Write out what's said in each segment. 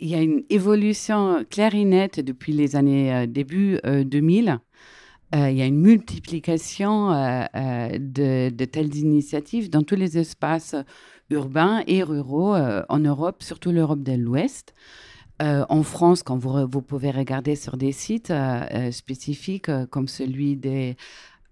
il y a une évolution claire et nette depuis les années début 2000. il y a une multiplication de, telles initiatives dans tous les espaces urbains et ruraux en Europe, surtout l'Europe de l'Ouest. Euh, en France, quand vous, vous, pouvez regarder sur des sites euh, euh, spécifiques comme celui des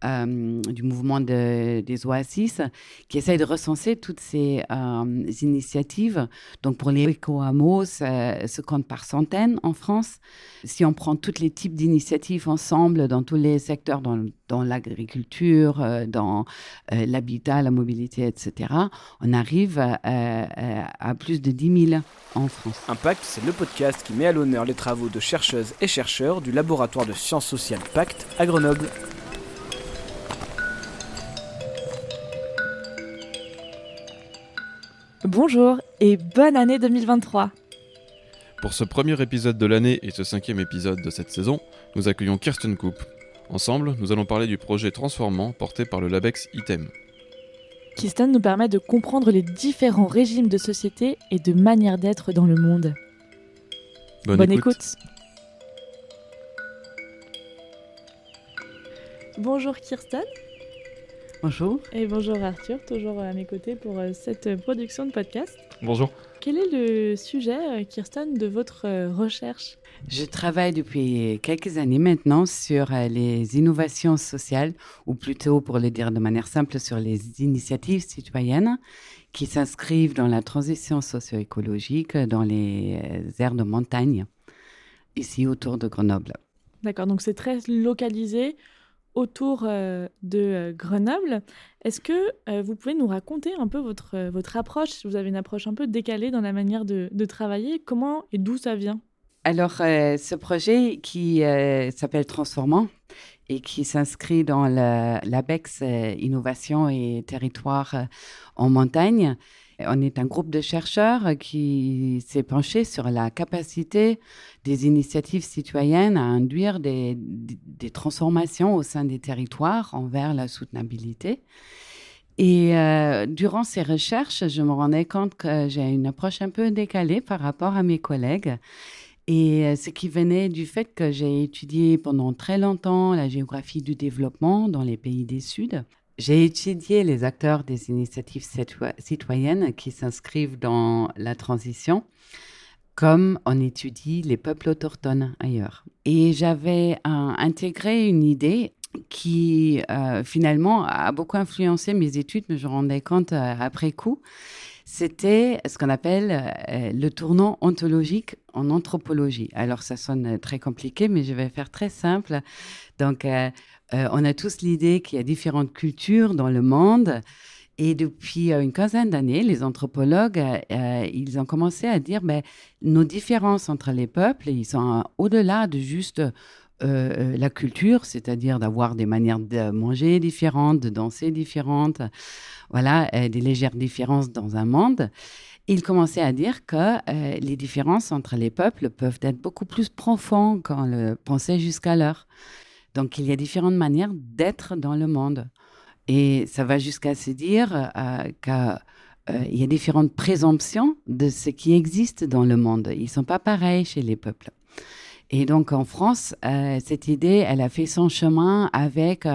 euh, du mouvement de, des Oasis, qui essaye de recenser toutes ces euh, initiatives. Donc pour les éco-hameaux, ça se compte par centaines en France. Si on prend tous les types d'initiatives ensemble dans tous les secteurs, dans, l'agriculture, euh, dans l'habitat, la mobilité, etc., on arrive à, à, plus de 10 000 en France. Impact, c'est le podcast qui met à l'honneur les travaux de chercheuses et chercheurs du laboratoire de sciences sociales Pacte à Grenoble. Bonjour et bonne année 2023 Pour ce premier épisode de l'année et ce cinquième épisode de cette saison, nous accueillons Kirsten Koop. Ensemble, nous allons parler du projet Transformant porté par le Labex ITEM. Kirsten nous permet de comprendre les différents régimes de société et de manières d'être dans le monde. Bonne, écoute. Bonjour Kirsten. Bonjour. Et bonjour Arthur, toujours à mes côtés pour euh, cette production de podcast. Bonjour. Quel est le sujet, euh, Kirsten, de votre euh, recherche? Je travaille depuis quelques années maintenant sur les innovations sociales, ou plutôt, pour le dire de manière simple, sur les initiatives citoyennes qui s'inscrivent dans la transition socio-écologique dans les aires de montagne, ici autour de Grenoble. D'accord, donc c'est très localisé autour euh, de euh, Grenoble. Est-ce que euh, vous pouvez nous raconter un peu votre, votre approche, si vous avez une approche un peu décalée dans la manière de, travailler, comment et d'où ça vient? Alors, ce projet qui s'appelle Transformant et qui s'inscrit dans l'ABEX Innovation et Territoire en montagne, on est un groupe de chercheurs qui s'est penché sur la capacité des initiatives citoyennes à induire des, transformations au sein des territoires envers la soutenabilité. Et euh, durant ces recherches, je me rendais compte que j'ai une approche un peu décalée par rapport à mes collègues. Et euh, ce qui venait du fait que j'ai étudié pendant très longtemps la géographie du développement dans les pays des Sud. J'ai étudié les acteurs des initiatives citoyennes qui s'inscrivent dans la transition, comme on étudie les peuples autochtones ailleurs. Et j'avais euh, intégré une idée qui euh, finalement a beaucoup influencé mes études, mais je me rendais compte euh, après coup. C'était ce qu'on appelle le tournant ontologique en anthropologie. Alors ça sonne très compliqué, mais je vais faire très simple. Donc euh, on a tous l'idée qu'il y a différentes cultures dans le monde. Et depuis euh, une quinzaine d'années, les anthropologues, euh, ils ont commencé à dire, ben, nos différences entre les peuples, ils sont au-delà de juste la culture, c'est-à-dire d'avoir des manières de manger différentes, de danser différentes, voilà, des légères différences dans un monde. Ils commençaient à dire que les différences entre les peuples peuvent être beaucoup plus profondes qu'on le pensait jusqu'alors. Donc, il y a différentes manières d'être dans le monde. Et ça va jusqu'à se dire euh, qu'il euh, y a différentes présomptions de ce qui existe dans le monde. Ils ne sont pas pareils chez les peuples. Et donc, en France, euh, cette idée, elle a fait son chemin avec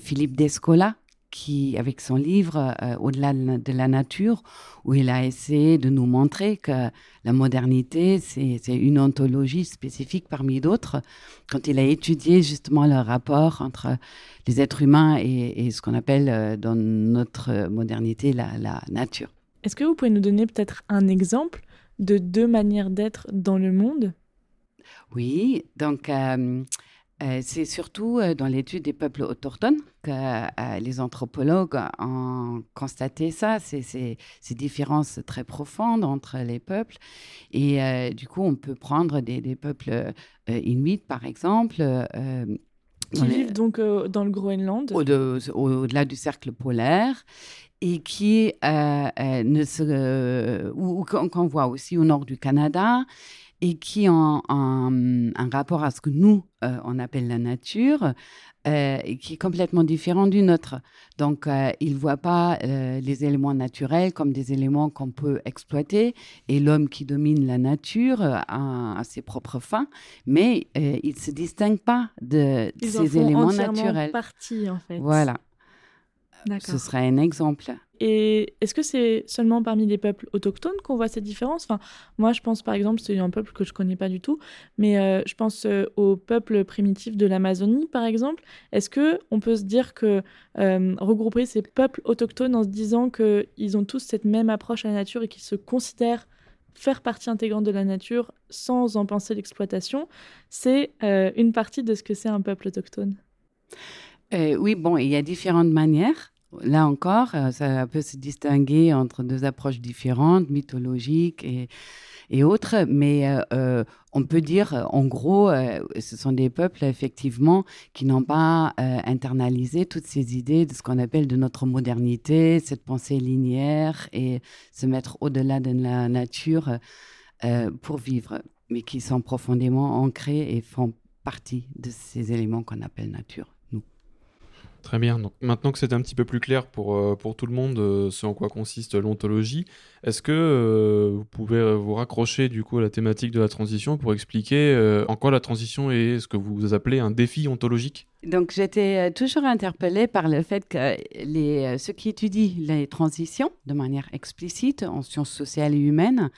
Philippe Descola, qui, avec son livre euh, Au-delà de la nature, où il a essayé de nous montrer que la modernité, c'est une ontologie spécifique parmi d'autres, quand il a étudié justement le rapport entre les êtres humains et, ce qu'on appelle euh, dans notre modernité la, la nature. Est-ce que vous pouvez nous donner peut-être un exemple de deux manières d'être dans le monde? Oui, donc... Euh, c'est surtout euh, dans l'étude des peuples autochtones que euh, les anthropologues ont constaté ça, ces, ces, différences très profondes entre les peuples. Et du coup, on peut prendre des, des peuples inuits, par exemple. qui vivent donc dans le Groenland Au-delà du cercle polaire et qui ne se, ou, qu'on voit aussi au nord du Canada et qui ont un, rapport à ce que nous, on appelle la nature, qui est complètement différent du nôtre. Donc, ils ne voient pas les éléments naturels comme des éléments qu'on peut exploiter et l'homme qui domine la nature a, ses propres fins, mais ils ne se distinguent pas de ces éléments naturels. partie, en fait. Voilà. Ce serait un exemple. Et est-ce que c'est seulement parmi les peuples autochtones qu'on voit cette différence? Enfin, Moi, je pense par exemple, c'est un peuple que je ne connais pas du tout, mais euh, je pense euh, aux peuples primitifs de l'Amazonie, par exemple. Est-ce que on peut se dire que euh, regrouper ces peuples autochtones en se disant qu'ils ont tous cette même approche à la nature et qu'ils se considèrent faire partie intégrante de la nature sans en penser l'exploitation, c'est une partie de ce que c'est un peuple autochtone? Oui, bon, il y a différentes manières. Là encore, euh, ça peut se distinguer entre deux approches différentes, mythologiques et, autres, mais euh, euh, on peut dire, en gros, ce sont des peuples, effectivement, qui n'ont pas internalisé toutes ces idées de ce qu'on appelle de notre modernité, cette pensée linéaire et se mettre au-delà de la nature pour vivre, mais qui sont profondément ancrés et font partie de ces éléments qu'on appelle nature. Très bien. Donc, maintenant que c'est un petit peu plus clair pour, euh, pour tout le monde euh, ce en quoi consiste l'ontologie, est-ce que euh, vous pouvez vous raccrocher du coup à la thématique de la transition pour expliquer en quoi la transition est ce que vous appelez un défi ontologique? Donc j'étais toujours interpellée par le fait que les, ceux qui étudient les transitions de manière explicite en sciences sociales et humaines,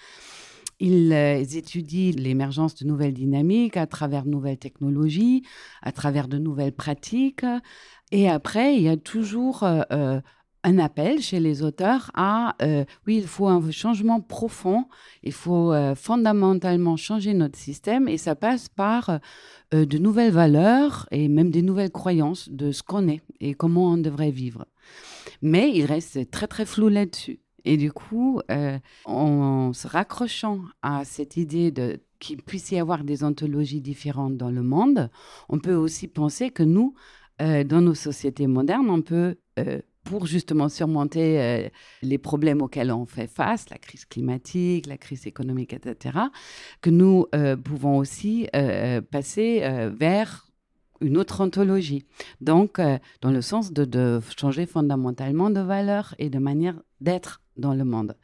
ils étudient l'émergence de nouvelles dynamiques à travers de nouvelles technologies, à travers de nouvelles pratiques, et après, il y a toujours euh, euh, un appel chez les auteurs à, euh, oui, il faut un changement profond, il faut fondamentalement changer notre système et ça passe par de nouvelles valeurs et même des nouvelles croyances de ce qu'on est et comment on devrait vivre. Mais il reste très très flou là-dessus. Et du coup, en se raccrochant à cette idée de qu'il puisse y avoir des ontologies différentes dans le monde, on peut aussi penser que nous, euh, dans nos sociétés modernes, on peut, euh, pour justement surmonter euh, les problèmes auxquels on fait face, la crise climatique, la crise économique, etc., que nous pouvons aussi passer vers une autre ontologie. Donc, dans le sens de, de, changer fondamentalement de valeurs et de manière d'être dans le monde.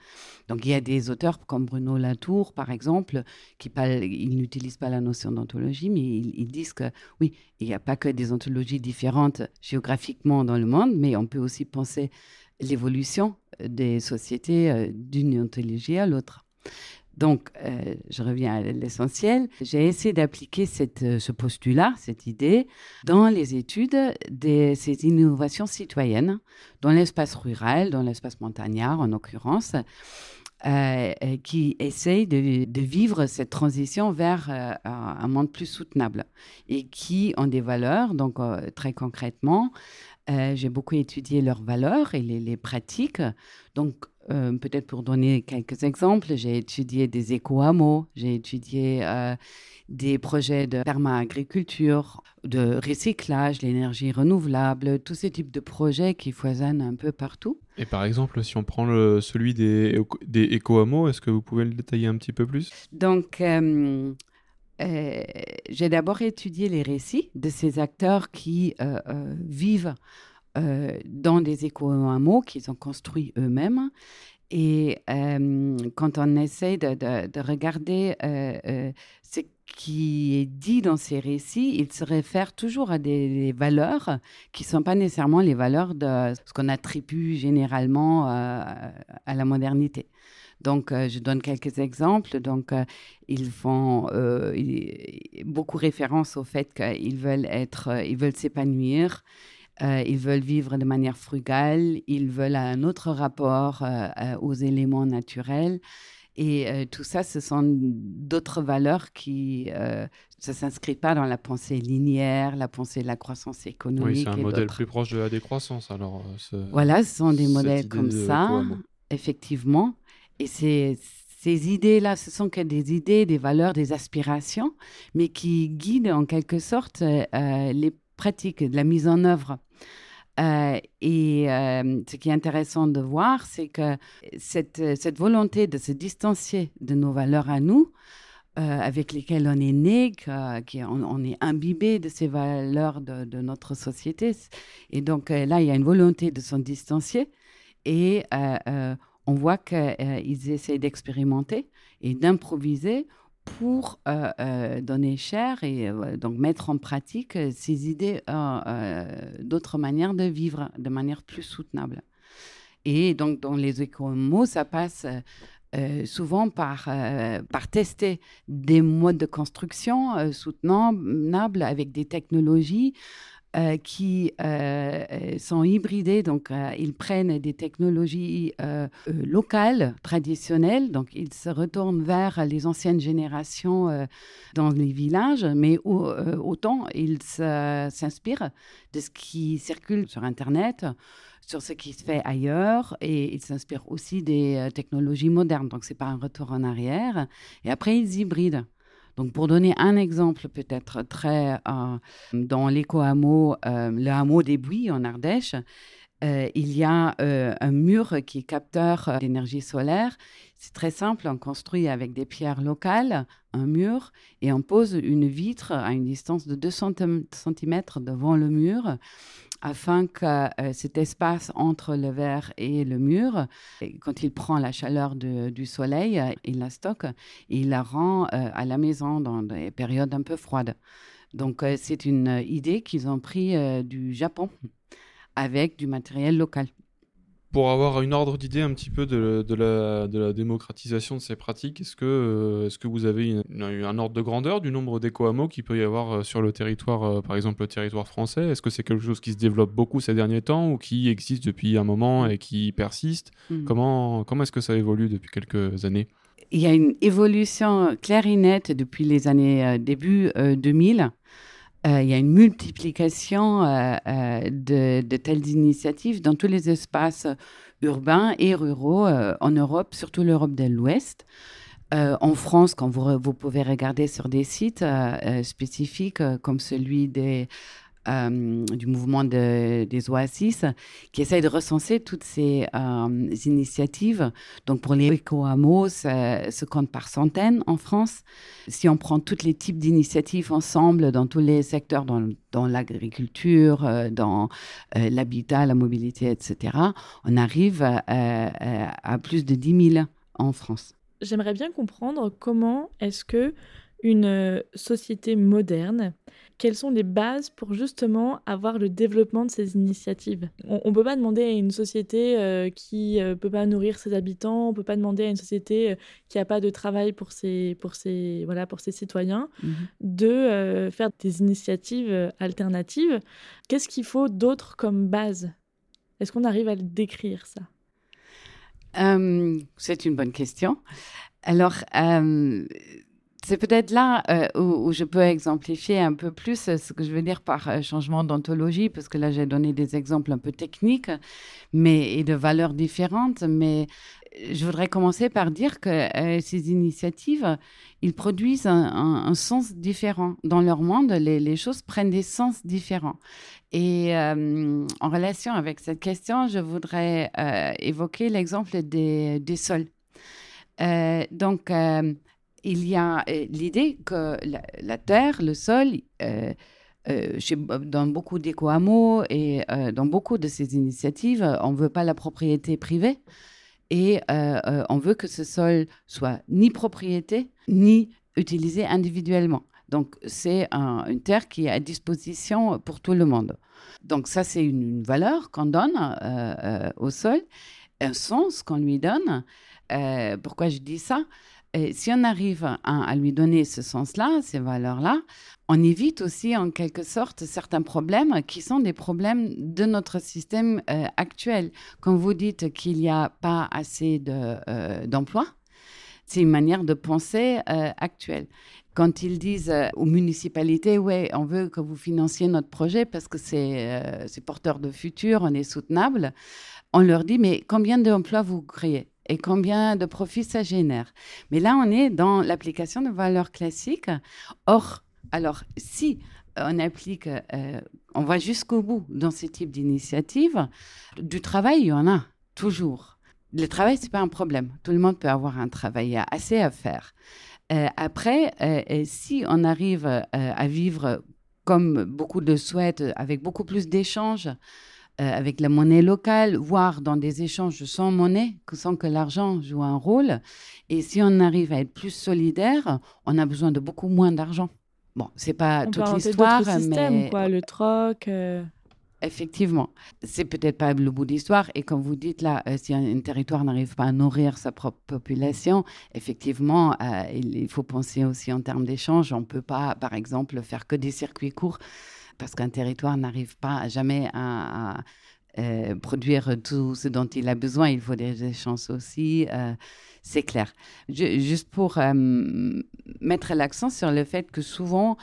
Donc il y a des auteurs comme Bruno Latour, par exemple, qui ils n'utilisent pas la notion d'ontologie, mais ils, disent que oui, il n'y a pas que des ontologies différentes géographiquement dans le monde, mais on peut aussi penser l'évolution des sociétés euh, d'une ontologie à l'autre. Donc, euh, je reviens à l'essentiel. J'ai essayé d'appliquer euh, ce postulat, cette idée, dans les études de ces innovations citoyennes, dans l'espace rural, dans l'espace montagnard en l'occurrence, euh, qui essayent de, vivre cette transition vers un monde plus soutenable et qui ont des valeurs. Donc, très concrètement, j'ai beaucoup étudié leurs valeurs et les, les pratiques. Donc, euh, peut-être pour donner quelques exemples, j'ai étudié des éco-hameaux, j'ai étudié euh, des projets de perma-agriculture, de recyclage, l'énergie renouvelable, tous ces types de projets qui foisonnent un peu partout. Et par exemple, si on prend le, celui des, des éco-hameaux, est-ce que vous pouvez le détailler un petit peu plus? Donc, euh, j'ai d'abord étudié les récits de ces acteurs qui vivent euh, dans des éco-hameaux qu'ils ont construits eux-mêmes. Et euh, quand on essaie de, regarder euh, ce qui est dit dans ces récits, il se réfère toujours à des, valeurs qui ne sont pas nécessairement les valeurs de ce qu'on attribue généralement à la modernité. Donc, je donne quelques exemples. Donc, ils font beaucoup référence au fait qu'ils veulent être, ils veulent s'épanouir, euh, ils veulent vivre de manière frugale, ils veulent un autre rapport euh, euh, aux éléments naturels. Et tout ça, ce sont d'autres valeurs qui ne s'inscrivent pas dans la pensée linéaire, la pensée de la croissance économique. Oui, c'est un modèle plus proche de la décroissance. Alors, voilà, ce sont des modèles comme ça, effectivement. Et ces, ces idées-là, ce sont que des idées, des valeurs, des aspirations, mais qui guident en quelque sorte les pratique, de la mise en œuvre. Euh, et euh, ce qui est intéressant de voir, c'est que cette, cette, volonté de se distancier de nos valeurs à nous avec lesquels on est né, qu'on on est imbibé de ces valeurs de, notre société. Et donc là, il y a une volonté de s'en distancier. Et on voit qu'ils essaient d'expérimenter et d'improviser pour euh, euh, donner cher et euh, donc mettre en pratique ces idées d'autres manières de vivre de manière plus soutenable. Et donc dans les écomots, ça passe souvent par, par tester des modes de construction soutenables avec des technologies euh, qui euh, sont hybridés, donc euh, ils prennent des technologies locales, traditionnelles, donc ils se retournent vers les anciennes générations dans les villages, mais autant ils s'inspirent de ce qui circule sur Internet, sur ce qui se fait ailleurs et ils s'inspirent aussi des technologies modernes. Donc, ce n'est pas un retour en arrière. Et après, ils hybrident. Donc, pour donner un exemple peut-être très euh, dans l'éco-hameau, euh, le hameau des Bouilles en Ardèche, euh, il y a un mur qui est capteur d'énergie solaire. C'est très simple, on construit avec des pierres locales un mur et on pose une vitre à une distance de 2 cm devant le mur afin que euh, cet espace entre le verre et le mur, quand il prend la chaleur du soleil, euh, il la stocke et il la rend euh, à la maison dans des périodes un peu froides. Donc c'est une idée qu'ils ont pris du Japon avec du matériel local pour avoir une ordre d'idée un petit peu de, la, démocratisation de ces pratiques, est-ce que, euh, que vous avez un ordre de grandeur du nombre d'éco-hameaux qu'il peut y avoir euh, sur le territoire, euh, par exemple le territoire français? Est-ce que c'est quelque chose qui se développe beaucoup ces derniers temps ou qui existe depuis un moment et qui persiste? Hmm. Comment, comment est-ce que ça évolue depuis quelques années? Il y a une évolution claire et nette depuis les années début 2000. Euh, il y a une multiplication euh, euh, de, telles initiatives dans tous les espaces urbains et ruraux en Europe, surtout l'Europe de l'Ouest. en France, quand vous, vous, pouvez regarder sur des sites spécifiques comme celui des euh, du mouvement des Oasis, qui essaye de recenser toutes ces euh, initiatives. Donc pour les éco-hameaux, ça se compte par centaines en France. Si on prend tous les types d'initiatives ensemble dans tous les secteurs, dans, l'agriculture, euh, dans l'habitat, la mobilité, etc., on arrive à plus de 10 000 en France. J'aimerais bien comprendre comment est-ce que une société moderne quelles sont les bases pour justement avoir le développement de ces initiatives? On ne peut pas demander à une société euh, qui ne euh, peut pas nourrir ses habitants, on ne peut pas demander à une société euh, qui n'a pas de travail pour ses, pour ses, voilà, pour ses citoyens mmh de faire des initiatives alternatives. Qu'est-ce qu'il faut d'autre comme base? Est-ce qu'on arrive à le décrire ça? C'est une bonne question. Alors, c'est peut-être là euh, où, je peux exemplifier un peu plus euh, ce que je veux dire par euh, changement d'ontologie, parce que là j'ai donné des exemples un peu techniques mais, et de valeurs différentes, mais je voudrais commencer par dire que ces initiatives, ils produisent un, sens différent. Dans leur monde, les, choses prennent des sens différents. Et en relation avec cette question, je voudrais évoquer l'exemple des, des sols. donc, il y a euh, l'idée que la, terre, le sol, euh, euh, dans beaucoup d'éco-hameaux et dans beaucoup de ces initiatives, on ne veut pas la propriété privée et on veut que ce sol soit ni propriété ni utilisé individuellement. Donc, c'est une terre qui est à disposition pour tout le monde. Donc, ça, c'est une, valeur qu'on donne au sol, un sens qu'on lui donne. pourquoi je dis ça? Si on arrive à, lui donner ce sens-là, ces valeurs-là, on évite aussi en quelque sorte certains problèmes qui sont des problèmes de notre système euh, actuel. Quand vous dites qu'il n'y a pas assez euh, d'emplois, c'est une manière de penser euh, actuelle. Quand ils disent aux municipalités, oui, on veut que vous financiez notre projet parce que c'est porteur de futur, on est soutenable, on leur dit, mais combien d'emplois vous créez? Et combien de profits ça génère. Mais là, on est dans l'application de valeurs classiques. Or, alors, si on applique, euh, on va jusqu'au bout dans ce type d'initiative, du travail, il y en a toujours. Le travail, c'est pas un problème. Tout le monde peut avoir un travail, il y a assez à faire. après, si on arrive à vivre comme beaucoup le souhaitent, avec beaucoup plus d'échanges, avec la monnaie locale, voire dans des échanges sans monnaie, sans que l'argent joue un rôle. Et si on arrive à être plus solidaire, on a besoin de beaucoup moins d'argent. Bon, c'est pas toute l'histoire, mais quoi, le troc. Euh. Effectivement, c'est peut-être pas le bout d'histoire. Et comme vous dites là, euh, si un, territoire n'arrive pas à nourrir sa propre population, effectivement, euh, il, faut penser aussi en termes d'échange. On ne peut pas, par exemple, faire que des circuits courts parce qu'un territoire n'arrive pas jamais à, produire tout ce dont il a besoin. Il faut des échanges aussi c'est clair. juste pour euh, mettre l'accent sur le fait que souvent,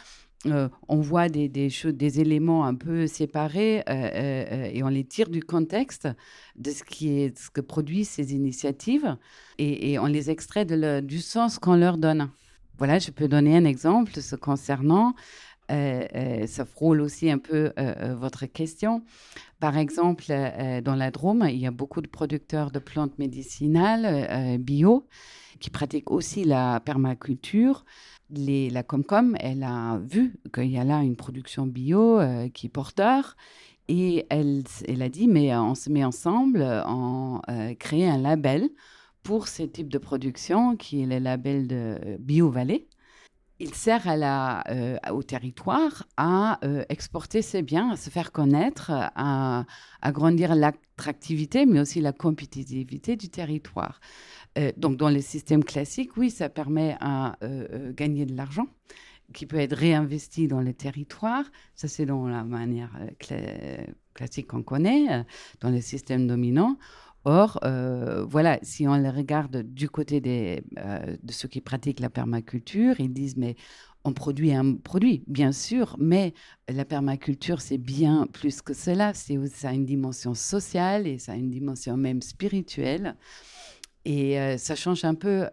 euh, on voit des, des, des, éléments un peu séparés euh, et on les tire du contexte de ce, qui est, ce que produisent ces initiatives et, on les extrait du sens qu'on leur donne. Voilà, je peux donner un exemple ce concernant. Ça frôle aussi un peu votre question. Par exemple, euh, dans la Drôme, il y a beaucoup de producteurs de plantes médicinales euh, bio qui pratiquent aussi la permaculture. La Comcom, elle a vu qu'il y a là une production bio euh, qui est porteur et elle, elle a dit, mais on se met ensemble, on crée un label pour ce type de production qui est le label de Bio Vallée il sert à euh, au territoire à euh, exporter ses biens, à se faire connaître, à, agrandir l'attractivité, mais aussi la compétitivité du territoire. Euh, donc, dans les systèmes classiques, oui, ça permet à gagner de l'argent qui peut être réinvesti dans les territoires. Ça, c'est dans la manière classique qu'on connaît, dans les systèmes dominants. Or, euh, voilà, si on les regarde du côté euh, de ceux qui pratiquent la permaculture, ils disent, mais on produit un produit, bien sûr, mais la permaculture, c'est bien plus que cela. Ça a une dimension sociale et ça a une dimension même spirituelle. Et euh, ça change un peu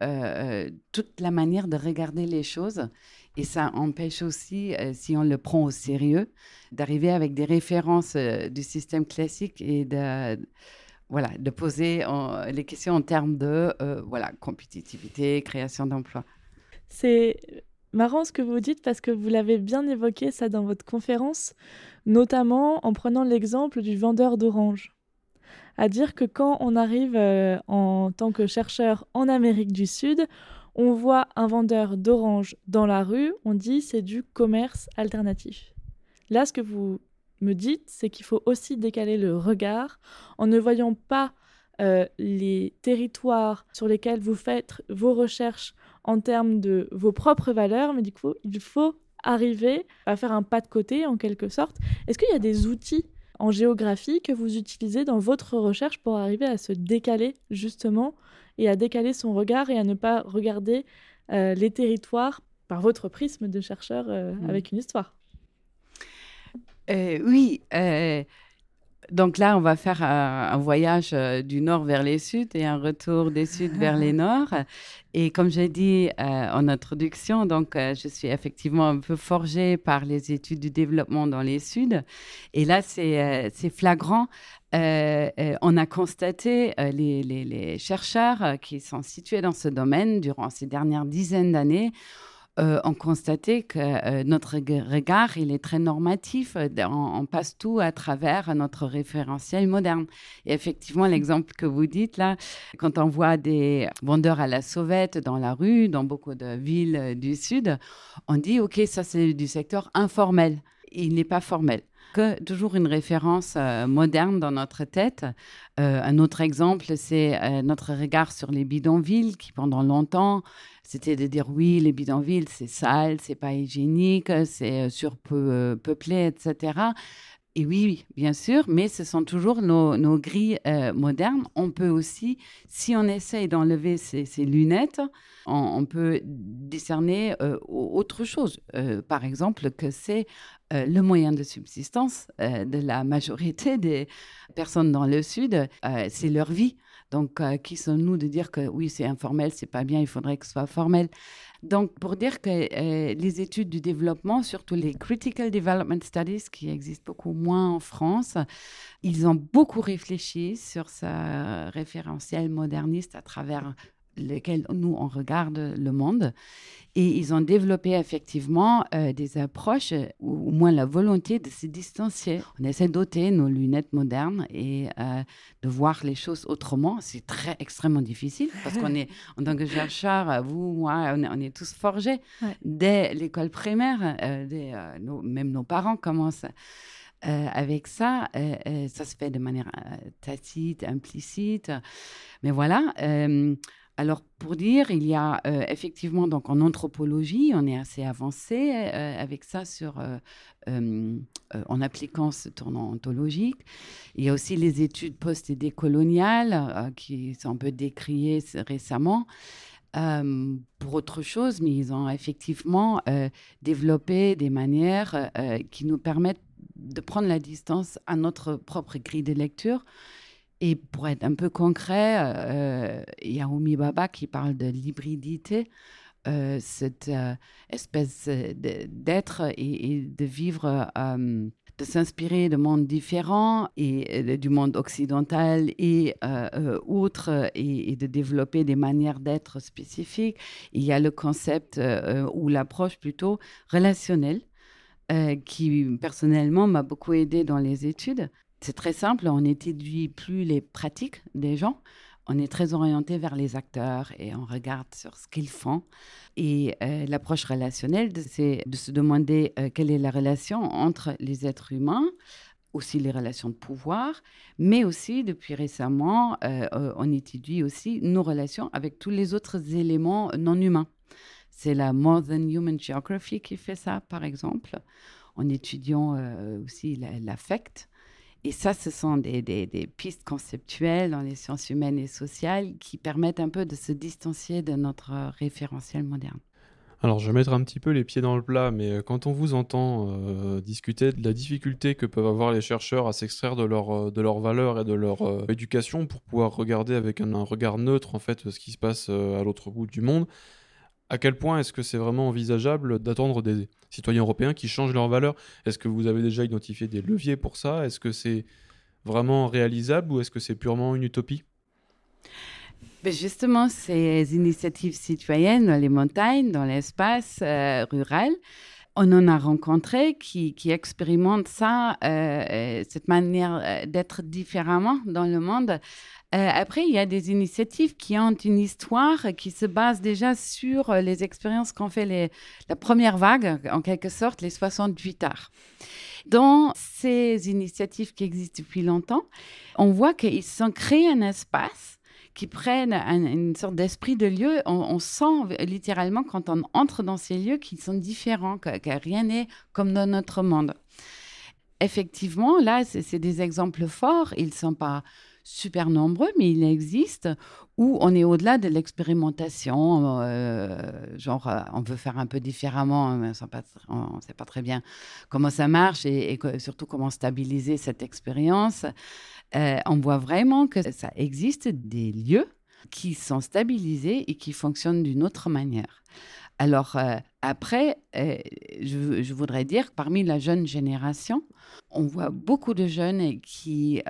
toute la manière de regarder les choses. Et ça empêche aussi, si on le prend au sérieux, d'arriver avec des références du système classique et de voilà, de poser les questions en termes de euh, voilà, compétitivité, création d'emplois. C'est marrant ce que vous dites parce que vous l'avez bien évoqué ça dans votre conférence, notamment en prenant l'exemple du vendeur d'oranges. À dire que quand on arrive euh, en tant que chercheur en Amérique du Sud, on voit un vendeur d'oranges dans la rue, on dit c'est du commerce alternatif. Là, ce que vous me dites, c'est qu'il faut aussi décaler le regard en ne voyant pas euh, les territoires sur lesquels vous faites vos recherches en termes de vos propres valeurs, mais du coup, il faut arriver à faire un pas de côté en quelque sorte. Est-ce qu'il y a des outils en géographie que vous utilisez dans votre recherche pour arriver à se décaler justement et à décaler son regard et à ne pas regarder euh, les territoires par votre prisme de chercheur euh, mmh. avec une histoire? Euh, oui. Euh, donc là, on va faire un, voyage euh, du nord vers les sud et un retour des sud vers les nord. Et comme j'ai dit en introduction, donc je suis effectivement un peu forgée par les études du développement dans les suds. Et là, c'est flagrant. on a constaté, les, les, chercheurs qui sont situés dans ce domaine durant ces dernières dizaines d'années, euh, on constatait que euh, notre regard, il est très normatif. Euh, on, passe tout à travers notre référentiel moderne. Et effectivement, l'exemple que vous dites là, quand on voit des vendeurs à la sauvette dans la rue, dans beaucoup de villes du Sud, on dit, OK, ça c'est du secteur informel. Il n'est pas formel toujours une référence moderne dans notre tête. un autre exemple, c'est notre regard sur les bidonvilles qui, pendant longtemps, c'était de dire oui, les bidonvilles, c'est sale, c'est pas hygiénique, c'est euh, surpeuplé, etc. Et oui, bien sûr, mais ce sont toujours nos, grilles euh, modernes. On peut aussi, si on essaye d'enlever ces, lunettes, on, peut discerner euh, autre chose. par exemple, que c'est le moyen de subsistance de la majorité des personnes dans le Sud, c'est leur vie. Donc, euh, qui sommes-nous de dire que oui, c'est informel, c'est pas bien, il faudrait que ce soit formel? Donc, pour dire que euh, les études du développement, surtout les Critical Development Studies, qui existent beaucoup moins en France, ils ont beaucoup réfléchi sur ce référentiel moderniste à travers lesquels nous, on regarde le monde. Et ils ont développé effectivement euh, des approches, ou au moins la volonté de se distancier. On essaie d'ôter nos lunettes modernes et euh, de voir les choses autrement. C'est très extrêmement difficile parce qu'on est, en tant que chercheur, vous, moi, on est, tous forgés dès l'école primaire. Euh, même nos parents commencent. avec ça, ça se fait de manière tacite, implicite. Mais voilà, alors, pour dire, il y a euh, effectivement, donc en anthropologie, on est assez avancé euh, avec ça sur, euh, en appliquant ce tournant ontologique. Il y a aussi les études post et décoloniales qui sont un peu décriées récemment. pour autre chose, mais ils ont effectivement développé des manières qui nous permettent de prendre la distance à notre propre grille de lecture et pour être un peu concret, euh, il y a Oumi Baba qui parle de l'hybridité, euh, cette euh, espèce d'être et, de vivre, de s'inspirer de mondes différents et du monde occidental et autres et, de développer des manières d'être spécifiques. il y a le concept ou l'approche plutôt relationnelle qui personnellement m'a beaucoup aidé dans les études c'est très simple, on n'étudie plus les pratiques des gens, on est très orienté vers les acteurs et on regarde sur ce qu'ils font. Et euh, l'approche relationnelle, c'est de se demander euh, quelle est la relation entre les êtres humains, aussi les relations de pouvoir, mais aussi depuis récemment, euh, on étudie aussi nos relations avec tous les autres éléments non humains. C'est la More Than Human Geography qui fait ça, par exemple, en étudiant aussi l'affect. Et ça, ce sont des, pistes conceptuelles dans les sciences humaines et sociales qui permettent un peu de se distancier de notre référentiel moderne. Alors, je vais mettre un petit peu les pieds dans le plat, mais euh, quand on vous entend euh, discuter de la difficulté que peuvent avoir les chercheurs à s'extraire de euh, de leur valeur et de leur éducation pour pouvoir regarder avec un, un, regard neutre en fait ce qui se passe à l'autre bout du monde, à quel point est-ce que c'est vraiment envisageable d'attendre des citoyens européens qui changent leurs valeurs. Est-ce que vous avez déjà identifié des leviers pour ça? Est-ce que c'est vraiment réalisable ou est-ce que c'est purement une utopie? Ben, justement, ces initiatives citoyennes dans les montagnes, dans l'espace euh, rural, on en a rencontré qui, expérimentent ça, euh, euh, cette manière d'être différemment dans le monde euh, après, il y a des initiatives qui ont une histoire qui se base déjà sur euh, les expériences qu'ont fait les, la première vague, en quelque sorte, les 68 arts. Dans ces initiatives qui existent depuis longtemps, on voit qu'ils sont créés un espace qui prennent une sorte d'esprit de lieu. On, sent littéralement quand on entre dans ces lieux qu'ils sont différents, que, que rien n'est comme dans notre monde. Effectivement, là, c'est des exemples forts. Ils ne sont pas super nombreux, mais il existe où on est au-delà de l'expérimentation. Euh, genre, euh, on veut faire un peu différemment, mais on ne sait pas très bien comment ça marche et, surtout comment stabiliser cette expérience. Euh, on voit vraiment que ça existe des lieux qui sont stabilisés et qui fonctionnent d'une autre manière. Alors après, je, voudrais dire que parmi la jeune génération, on voit beaucoup de jeunes qui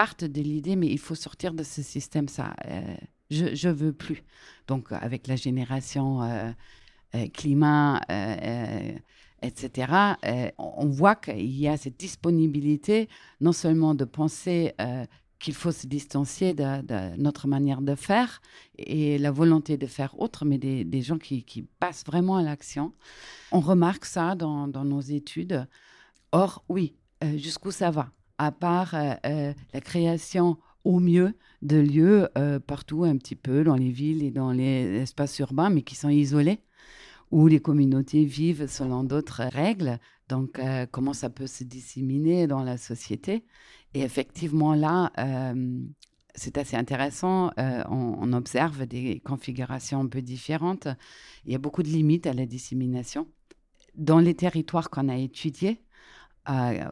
partent de l'idée, mais il faut sortir de ce système, ça. Euh, je ne veux plus. Donc, avec la génération euh, euh, climat, etc., on voit qu'il y a cette disponibilité, non seulement de penser qu'il faut se distancier de, notre manière de faire et la volonté de faire autre, mais des, gens qui, passent vraiment à l'action. On remarque ça dans, dans nos études. Or, oui, jusqu'où ça va? À part euh, euh, la création au mieux de lieux euh, partout un petit peu dans les villes et dans les espaces urbains, mais qui sont isolés, où les communautés vivent selon d'autres règles. Donc, comment ça peut se disséminer dans la société? Et effectivement, là, c'est assez intéressant. On, on, observe des configurations un peu différentes. Il y a beaucoup de limites à la dissémination. Dans les territoires qu'on a étudiés,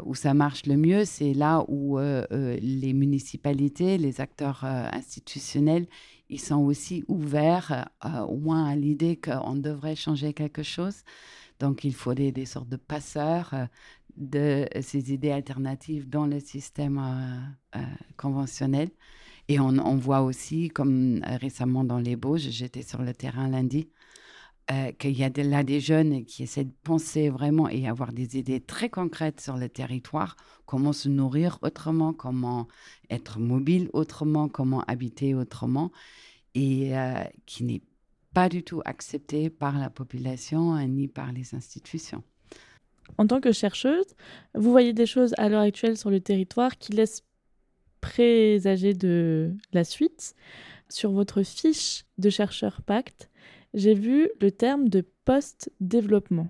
où ça marche le mieux, c'est là où euh, euh, les municipalités, les acteurs euh, institutionnels, ils sont aussi ouverts au moins à l'idée qu'on devrait changer quelque chose. Donc il faut des, sortes de passeurs de ces idées alternatives dans le système conventionnel. Et on, on voit aussi, comme récemment dans les Bauges, j'étais sur le terrain lundi, euh, qu'il y a de- là des jeunes qui essaient de penser vraiment et avoir des idées très concrètes sur le territoire, comment se nourrir autrement, comment être mobile autrement, comment habiter autrement, et euh, qui n'est pas du tout accepté par la population euh, ni par les institutions. En tant que chercheuse, vous voyez des choses à l'heure actuelle sur le territoire qui laissent présager de la suite. Sur votre fiche de chercheur Pacte, j'ai vu le terme de post-développement.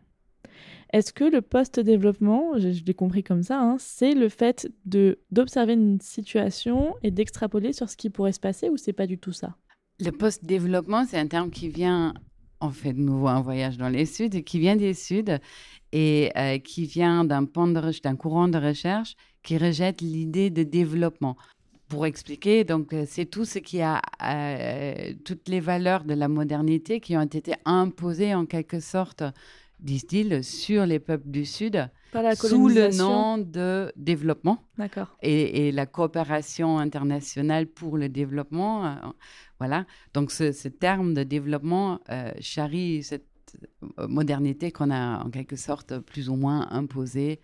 Est-ce que le post-développement, je, l'ai compris comme ça, hein, c'est le fait de d'observer une situation et d'extrapoler sur ce qui pourrait se passer ou c'est pas du tout ça? Le post-développement, c'est un terme qui vient, on fait de nouveau un voyage dans les Suds, qui vient des Suds et euh, qui vient d'un courant de recherche qui rejette l'idée de développement. Pour expliquer, donc euh, c'est tout ce qui a euh, toutes les valeurs de la modernité qui ont été imposées en quelque sorte, disent-ils, sur les peuples du Sud la sous le nom de développement D'accord. et, et la coopération internationale pour le développement. euh, voilà. Donc, ce, ce terme de développement euh, charrie cette modernité qu'on a en quelque sorte plus ou moins imposée.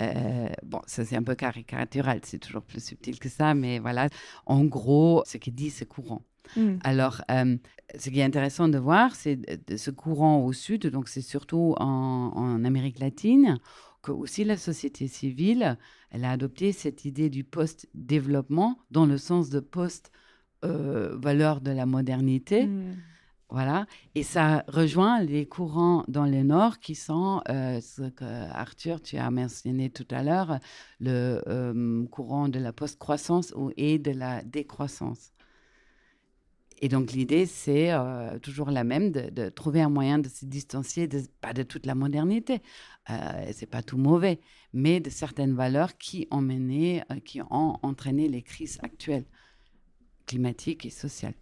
Euh, bon, ça c'est un peu caricatural, c'est toujours plus subtil que ça, mais voilà, en gros, ce qui dit ce courant. Hmm. Alors, euh, ce qui est intéressant de voir, c'est ce courant au sud, donc c'est surtout en, en Amérique latine, que aussi la société civile, elle a adopté cette idée du post-développement dans le sens de post-valeur de la modernité. Hmm. Voilà. Et ça rejoint les courants dans le Nord qui sont euh, ce que Arthur, tu as mentionné tout à l'heure, le euh, courant de la post-croissance et de la décroissance. Et donc l'idée, c'est euh, toujours la même, de, trouver un moyen de se distancier, de, pas de toute la modernité, c'est pas tout mauvais, mais de certaines valeurs qui ont mené, qui ont entraîné les crises actuelles, climatiques et sociales.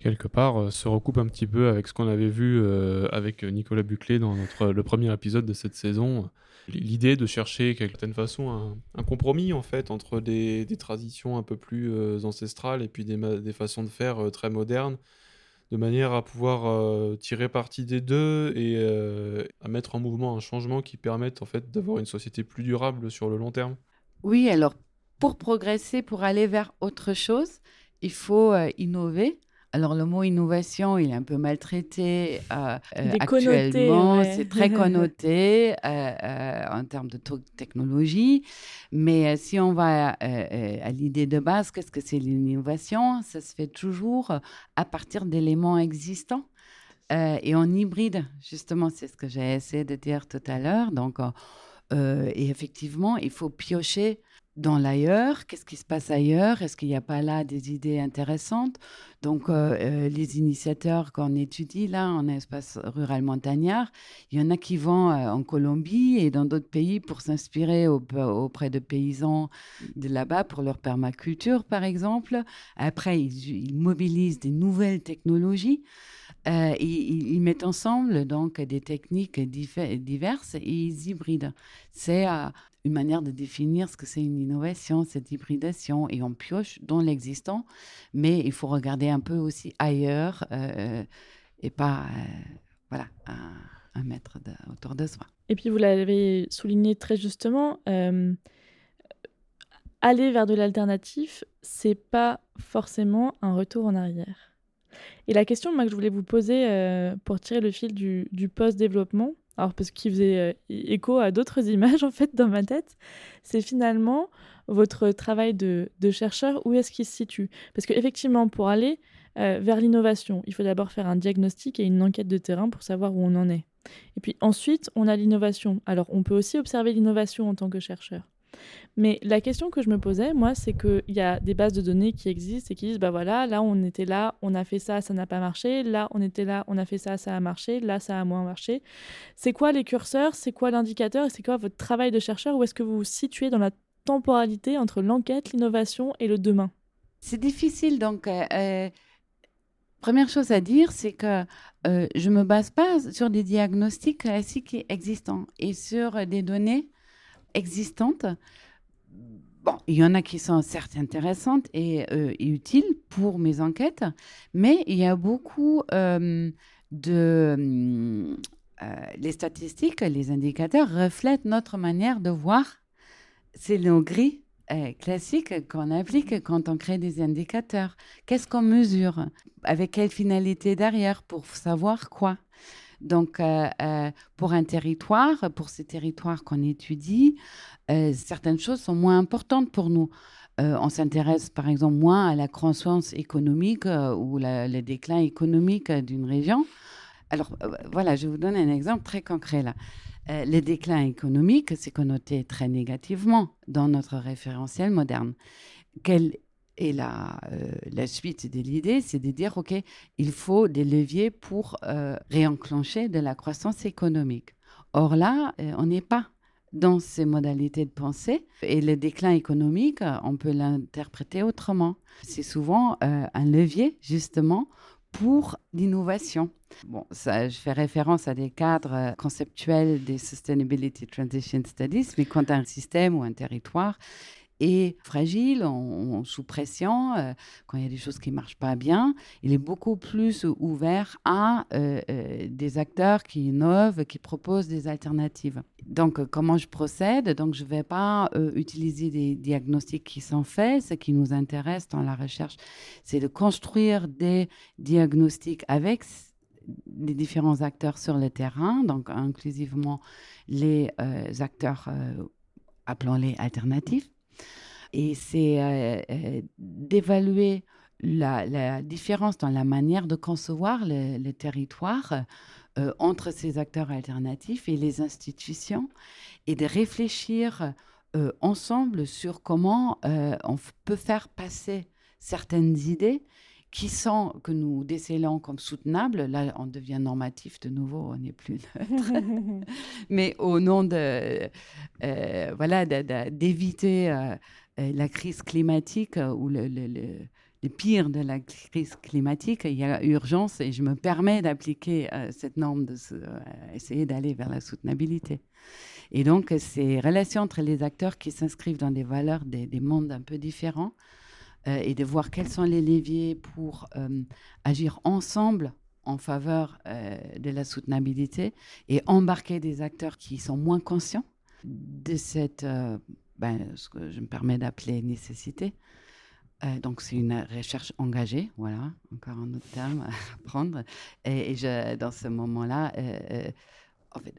Quelque part, euh, se recoupe un petit peu avec ce qu'on avait vu euh, avec Nicolas Buclé dans le premier épisode de cette saison. L'idée de chercher, d'une certaine façon, un, compromis en fait entre des, des traditions un peu plus euh, ancestrales et puis des, des façons de faire très modernes, de manière à pouvoir tirer parti des deux et à mettre en mouvement un changement qui permette en fait d'avoir une société plus durable sur le long terme. Oui, alors pour progresser, pour aller vers autre chose, il faut innover. Alors le mot innovation, il est un peu maltraité euh, euh, actuellement. ouais. C'est très connoté euh, en termes de to- technologie. Mais si on va à l'idée de base, qu'est-ce que c'est l'innovation? Ça se fait toujours à partir d'éléments existants. Euh, et en hybride, justement, c'est ce que j'ai essayé de dire tout à l'heure. Donc, euh, et effectivement, il faut piocher dans l'ailleurs. Qu'est-ce qui se passe ailleurs? Est-ce qu'il n'y a pas là des idées intéressantes? Donc, euh, euh, les initiateurs qu'on étudie là en espace rural montagnard, il y en a qui vont euh, en Colombie et dans d'autres pays pour s'inspirer au- auprès de paysans de là-bas pour leur permaculture, par exemple. Après, ils, mobilisent des nouvelles technologies. Ils, mettent ensemble donc des techniques diverses et ils hybrident. C'est euh, une manière de définir ce que c'est une innovation, cette hybridation, et on pioche dans l'existant, mais il faut regarder un peu aussi ailleurs euh, et pas euh, voilà un, mètre autour de soi. Et puis vous l'avez souligné très justement, euh, aller vers de l'alternatif, c'est pas forcément un retour en arrière. Et la question que je voulais vous poser euh, pour tirer le fil du post-développement, alors parce qu'il faisait euh, écho à d'autres images en fait dans ma tête, c'est finalement votre travail de, chercheur, où est-ce qu'il se situe? Parce qu'effectivement, pour aller euh, vers l'innovation, il faut d'abord faire un diagnostic et une enquête de terrain pour savoir où on en est. Et puis ensuite, on a l'innovation. Alors, on peut aussi observer l'innovation en tant que chercheur. Mais la question que je me posais, moi, c'est qu'il y a des bases de données qui existent et qui disent, bah voilà, là, on était là, on a fait ça, ça n'a pas marché. Là, on était là, on a fait ça, ça a marché. Là, ça a moins marché. C'est quoi les curseurs? C'est quoi l'indicateur? C'est quoi votre travail de chercheur? Où est-ce que vous vous situez dans la temporalité entre l'enquête, l'innovation et le demain? C'est difficile donc. euh, euh, Première chose à dire, c'est que euh, je me base pas sur des diagnostics classiques existants et sur des données existantes. Bon, il y en a qui sont certes intéressantes et, euh, utiles pour mes enquêtes, mais il y a beaucoup euh, de... euh, les statistiques, les indicateurs reflètent notre manière de voir. C'est nos grilles euh, classiques qu'on applique quand on crée des indicateurs. Qu'est-ce qu'on mesure? Avec quelle finalité derrière Pour savoir quoi? Donc, euh, euh, pour un territoire, pour ces territoires qu'on étudie, euh, certaines choses sont moins importantes pour nous. On s'intéresse par exemple moins à la croissance économique ou le déclin économique d'une région. Alors voilà, je vous donne un exemple très concret là. Le déclin économique, c'est connoté très négativement dans notre référentiel moderne. Quelle la, euh, la suite de l'idée C'est de dire, OK, il faut des leviers pour euh, réenclencher de la croissance économique. Or là, euh, on n'est pas dans ces modalités de pensée. Et le déclin économique, on peut l'interpréter autrement. C'est souvent un levier, justement, pour l'innovation. Bon, ça, je fais référence à des cadres conceptuels des Sustainability Transition Studies, mais quand un système ou un territoire est fragile, sous pression, euh, quand il y a des choses qui ne marchent pas bien, il est beaucoup plus ouvert à euh, euh, des acteurs qui innovent, qui proposent des alternatives. Donc, comment je procède? Donc, je ne vais pas utiliser des diagnostics qui sont faits. Ce qui nous intéresse dans la recherche, c'est de construire des diagnostics avec les différents acteurs sur le terrain, donc inclusivement les acteurs, appelons-les alternatifs. Et c'est euh, euh, d'évaluer la, différence dans la manière de concevoir le, le territoire euh, entre ces acteurs alternatifs et les institutions et de réfléchir ensemble sur comment on peut faire passer certaines idées qui sont, que nous décélons comme soutenables. Là, on devient normatif de nouveau, on n'est plus neutre. Mais au nom de, euh, voilà, d'éviter euh, euh, la crise climatique ou le, le- le- le pire de la crise climatique, il y a urgence et je me permets d'appliquer euh, cette norme, de essayer d'aller vers la soutenabilité. Et donc, ces relations entre les acteurs qui s'inscrivent dans des valeurs des, des mondes un peu différents euh, et de voir quels sont les leviers pour euh, agir ensemble en faveur euh, de la soutenabilité et embarquer des acteurs qui sont moins conscients de cette, ben, ce que je me permets d'appeler nécessité. Donc, c'est une recherche engagée, voilà, encore un autre terme à prendre. Et, dans ce moment-là,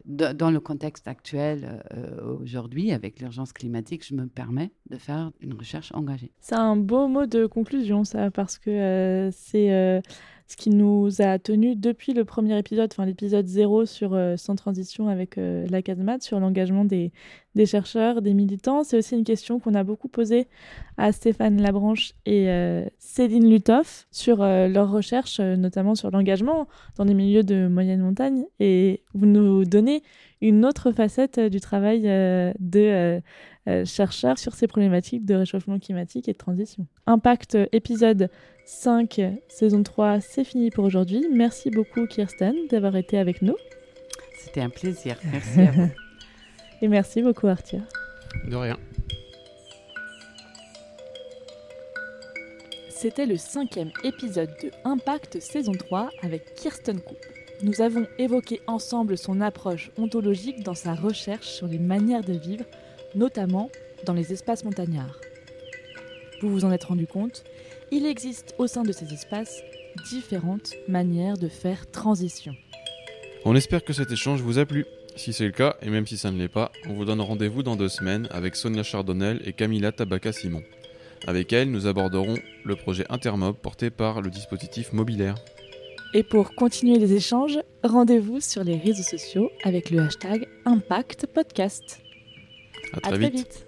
dans le contexte actuel euh, aujourd'hui, avec l'urgence climatique, je me permets de faire une recherche engagée. C'est un beau mot de conclusion, ça, parce que euh, c'est euh, ce qui nous a tenus depuis le premier épisode, enfin l'épisode 0 sur euh, Sans transition avec euh, la casemate, sur l'engagement des, chercheurs, des militants. C'est aussi une question qu'on a beaucoup posée à Stéphane Labranche et euh, Céline Lutoff sur euh, leurs recherches, euh, notamment sur l'engagement dans des milieux de moyenne montagne. Et vous nous donnez une autre facette du travail de euh, chercheurs sur ces problématiques de réchauffement climatique et de transition. Impact euh, épisode 5, saison 3, c'est fini pour aujourd'hui. Merci beaucoup Kirsten d'avoir été avec nous. C'était un plaisir. Merci à vous. Et merci beaucoup Arthur. De rien. C'était le cinquième épisode de Impact saison 3 avec Kirsten Coupe. Nous avons évoqué ensemble son approche ontologique dans sa recherche sur les manières de vivre, notamment dans les espaces montagnards. Vous vous en êtes rendu compte, il existe au sein de ces espaces différentes manières de faire transition. On espère que cet échange vous a plu. Si c'est le cas, et même si ça ne l'est pas, on vous donne rendez-vous dans deux semaines avec Sonia Chardonnel et Camilla Tabaka-Simon. Avec elles, nous aborderons le projet Intermob porté par le dispositif Mobilaire. Et pour continuer les échanges, rendez-vous sur les réseaux sociaux avec le hashtag Impact À À très très vite. vite.